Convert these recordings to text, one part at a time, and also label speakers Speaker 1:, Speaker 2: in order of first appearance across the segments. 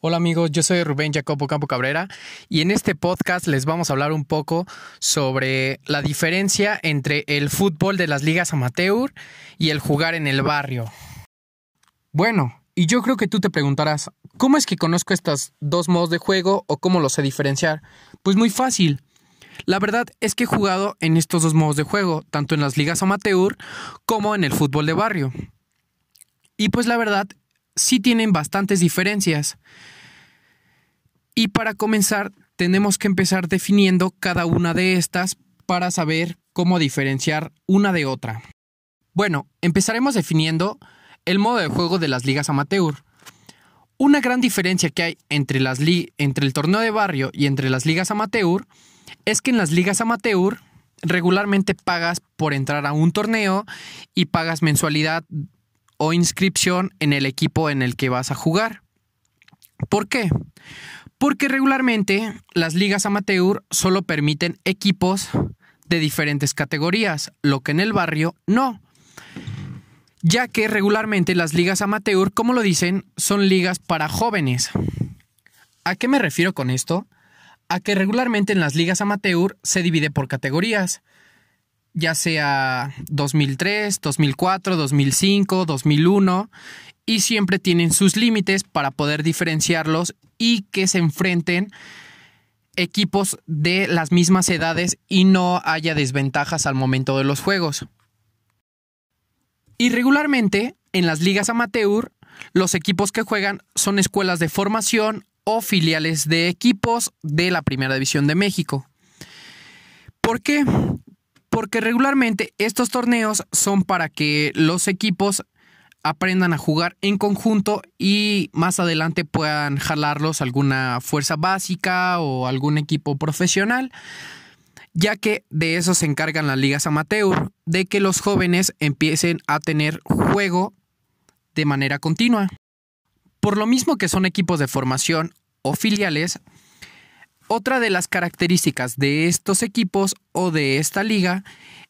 Speaker 1: Hola amigos, yo soy Rubén Jacobo Campo Cabrera y en este podcast les vamos a hablar un poco sobre la diferencia entre el fútbol de las ligas amateur y el jugar en el barrio. Bueno, y yo creo que tú te preguntarás, ¿cómo es que conozco estos dos modos de juego o cómo los sé diferenciar? Pues muy fácil. La verdad es que he jugado en estos dos modos de juego, tanto en las ligas amateur como en el fútbol de barrio. Y pues la verdad sí tienen bastantes diferencias. Y para comenzar, tenemos que empezar definiendo cada una de estas para saber cómo diferenciar una de otra. Bueno, empezaremos definiendo el modo de juego de las ligas amateur. Una gran diferencia que hay entre, las entre el torneo de barrio y entre las ligas amateur es que en las ligas amateur regularmente pagas por entrar a un torneo y pagas mensualidad o inscripción en el equipo en el que vas a jugar. ¿Por qué? Porque regularmente las ligas amateur solo permiten equipos de diferentes categorías, lo que en el barrio no. Ya que regularmente las ligas amateur, como lo dicen, son ligas para jóvenes. ¿A qué me refiero con esto? A que regularmente en las ligas amateur se divide por categorías ya sea 2003, 2004, 2005, 2001, y siempre tienen sus límites para poder diferenciarlos y que se enfrenten equipos de las mismas edades y no haya desventajas al momento de los juegos. Y regularmente, en las ligas amateur, los equipos que juegan son escuelas de formación o filiales de equipos de la Primera División de México. ¿Por qué? Porque regularmente estos torneos son para que los equipos aprendan a jugar en conjunto y más adelante puedan jalarlos alguna fuerza básica o algún equipo profesional, ya que de eso se encargan las ligas amateur, de que los jóvenes empiecen a tener juego de manera continua. Por lo mismo que son equipos de formación o filiales, otra de las características de estos equipos o de esta liga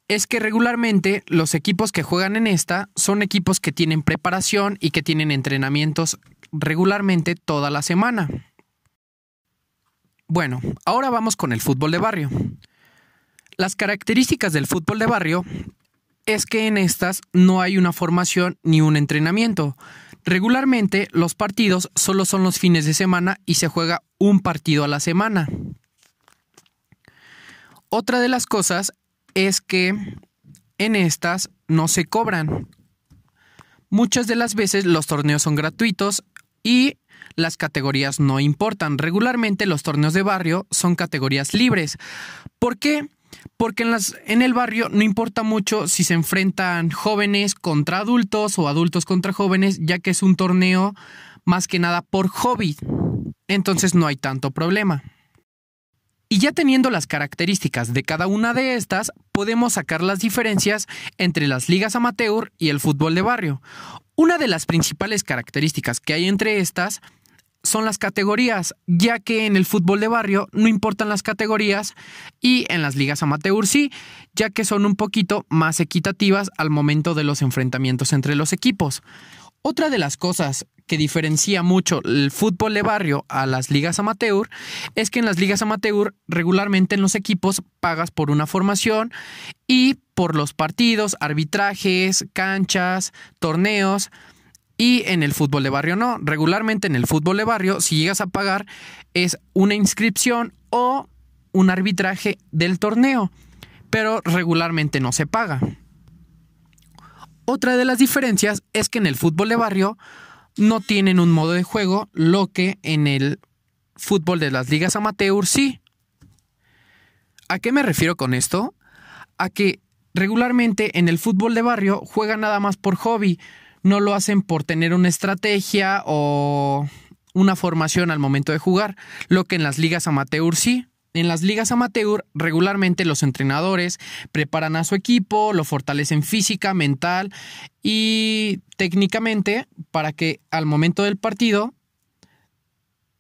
Speaker 1: es que regularmente los equipos que juegan en esta son equipos que tienen preparación y que tienen entrenamientos regularmente toda la semana. Bueno, ahora vamos con el fútbol de barrio. Las características del fútbol de barrio es que en estas no hay una formación ni un entrenamiento, Regularmente los partidos solo son los fines de semana y se juega un partido a la semana. Otra de las cosas es que en estas no se cobran. Muchas de las veces los torneos son gratuitos y las categorías no importan. Regularmente los torneos de barrio son categorías libres. ¿Por qué? Porque en, las, en el barrio no importa mucho si se enfrentan jóvenes contra adultos o adultos contra jóvenes, ya que es un torneo más que nada por hobby. Entonces no hay tanto problema. Y ya teniendo las características de cada una de estas, podemos sacar las diferencias entre las ligas amateur y el fútbol de barrio. Una de las principales características que hay entre estas son las categorías, ya que en el fútbol de barrio no importan las categorías y en las ligas amateur sí, ya que son un poquito más equitativas al momento de los enfrentamientos entre los equipos. Otra de las cosas que diferencia mucho el fútbol de barrio a las ligas amateur es que en las ligas amateur regularmente en los equipos pagas por una formación y por los partidos, arbitrajes, canchas, torneos. Y en el fútbol de barrio no. Regularmente en el fútbol de barrio, si llegas a pagar, es una inscripción o un arbitraje del torneo. Pero regularmente no se paga. Otra de las diferencias es que en el fútbol de barrio no tienen un modo de juego, lo que en el fútbol de las ligas amateur sí. ¿A qué me refiero con esto? A que regularmente en el fútbol de barrio juegan nada más por hobby no lo hacen por tener una estrategia o una formación al momento de jugar, lo que en las ligas amateur sí. En las ligas amateur regularmente los entrenadores preparan a su equipo, lo fortalecen física, mental y técnicamente para que al momento del partido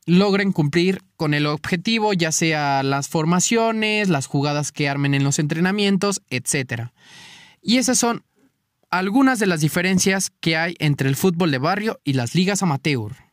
Speaker 1: logren cumplir con el objetivo, ya sea las formaciones, las jugadas que armen en los entrenamientos, etc. Y esas son algunas de las diferencias que hay entre el fútbol de barrio y las ligas amateur.